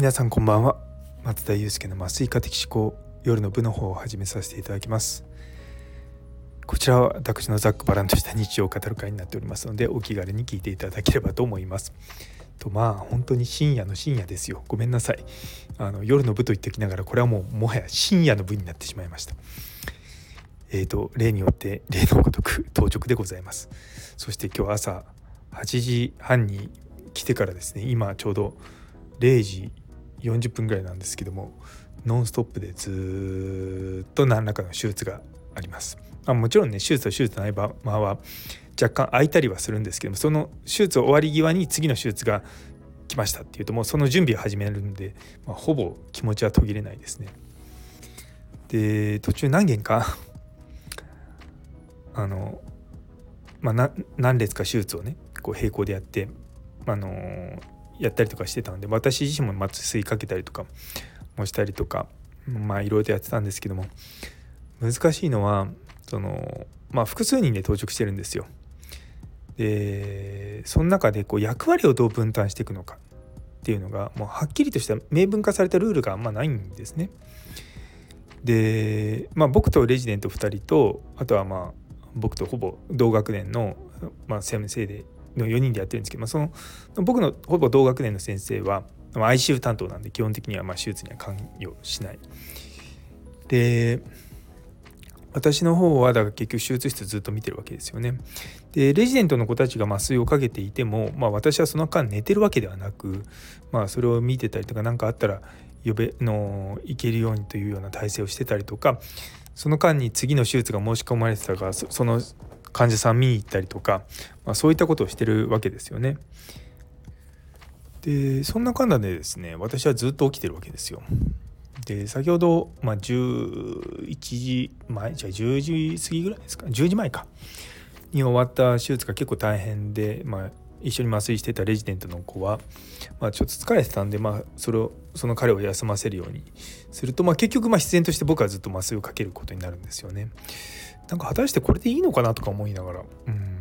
皆さんこんばんは。松田祐介の麻酔科的思考夜の部の方を始めさせていただきます。こちらは私のざっくばらんとした日常を語る会になっておりますのでお気軽に聞いていただければと思います。とまあ本当に深夜の深夜ですよ。ごめんなさい。あの夜の部と言ってきながらこれはもうもはや深夜の部になってしまいました。えーと例によって例のごとく当直でございます。そして今日朝8時半に来てからですね今ちょうど0時40分ぐらいなんですけどもノンストップでずっと何らかの手術があります。まあ、もちろんね手術と手術の合間は若干空いたりはするんですけどもその手術終わり際に次の手術が来ましたっていうともうその準備を始めるんで、まあ、ほぼ気持ちは途切れないですね。で途中何件か あの、まあ、何列か手術をねこう並行でやってあのやったりとかしてたので私自身も麻酔かけたりとかもしたりとかまあいろいろとやってたんですけども難しいのはそのまあ複数人で到着してるんですよ。でその中でこう役割をどう分担していくのかっていうのがもうはっきりとした明文化されたルールがあんまないんですね。で、まあ、僕とレジデント2人とあとはまあ僕とほぼ同学年の、まあ、先生での4人でやってるんですけど、まあ、その僕のほぼ同学年の先生は ICU 担当なんで基本的にはま手術には関与しない。で私の方はだから結局手術室ずっと見てるわけですよね。でレジデントの子たちが麻酔をかけていても、まあ、私はその間寝てるわけではなく、まあ、それを見てたりとか何かあったら呼べの行けるようにというような体制をしてたりとかその間に次の手術が申し込まれてたかその患者さん見に行ったりとか、まあ、そういったことをしてるわけですよね。でそんな間でですね私はずっと起きてるわけですよ。で先ほど、まあ、11時前じゃあ10時過ぎぐらいですか？10時前かに終わった手術が結構大変で、まあ、一緒に麻酔してたレジデントの子は、まあ、ちょっと疲れてたんで、まあ、それをその彼を休ませるようにすると、まあ、結局まあ必然として僕はずっと麻酔をかけることになるんですよね。なんか果たしてこれでいいのかなとか思いながら。うん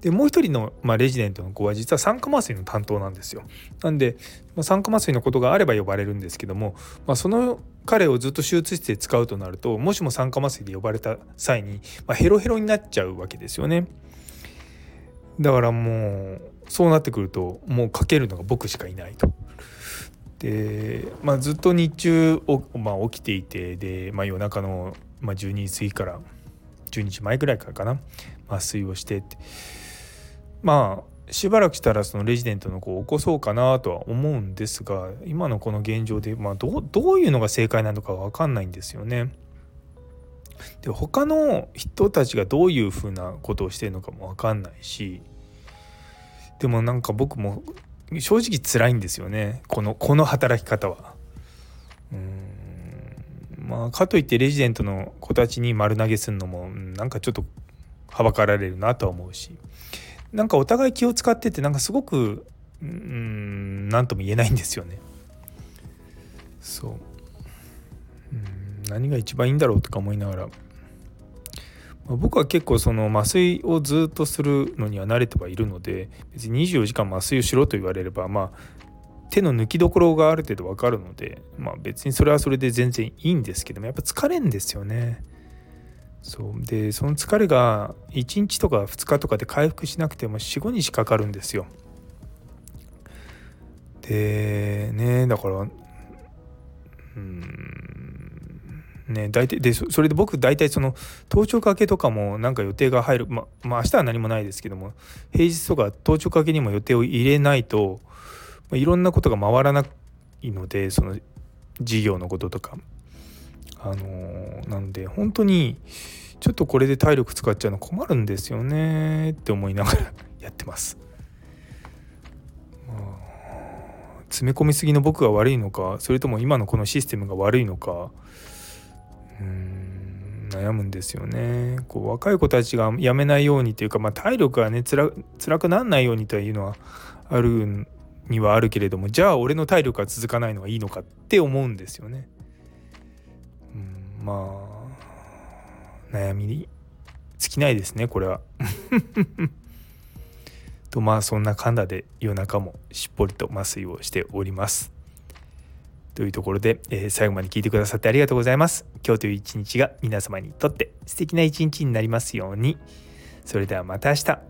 でもう一人の、まあ、レジデントの子は実は酸化麻酔の担当なんですよ。なんで、まあ、酸化麻酔のことがあれば呼ばれるんですけども、まあ、その彼をずっと手術室で使うとなるともしも酸化麻酔で呼ばれた際に、まあ、ヘロヘロになっちゃうわけですよね。だからもうそうなってくるともうかけるのが僕しかいないと。で、まあ、ずっと日中まあ、起きていてで、まあ、夜中の、まあ、12時過ぎから12日前ぐらいからかな麻酔をしてってまあしばらくしたらそのレジデントの子を起こそうかなとは思うんですが今のこの現状で、まあ、どどういうのが正解なのか分かんないんですよね。で他の人たちがどういうふうなことをしてるのかも分かんないしでもなんか僕も正直辛いんですよねこのこの働き方は。まあかといってレジデントの子たちに丸投げするのもなんかちょっとはばかられるなとは思うし。なんかお互い気を使っててなんかすごくうん何とも言えないんですよね。そう。何が一番いいんだろうとか思いながら、まあ、僕は結構その麻酔をずっとするのには慣れてはいるので別に24時間麻酔をしろと言われればまあ手の抜きどころがある程度分かるので、まあ、別にそれはそれで全然いいんですけどもやっぱ疲れんですよね。そうでその疲れが1日とか2日とかで回復しなくても45日かかるんですよ。でねだからうんね大体でそれで僕大体その登頂かけとかもなんか予定が入るままあ明日は何もないですけども平日とか登頂かけにも予定を入れないと、まあ、いろんなことが回らないのでその事業のこととかあのー、なんで本当にちょっとこれで体力使っちゃうの困るんですよねって思いながら やってます。まあ、詰め込みすぎの僕が悪いのかそれとも今のこのシステムが悪いのかうん悩むんですよね。こう若い子たちが辞めないようにというか、まあ、体力がねつら辛くならないようにというのはあるにはあるけれどもじゃあ俺の体力が続かないのがいいのかって思うんですよね。うん、まあ悩みに尽きないですねこれは。とまあそんなかんだで夜中もしっぽりと麻酔をしております。というところで、えー、最後まで聞いてくださってありがとうございます。今日という一日が皆様にとって素敵な一日になりますように。それではまた明日。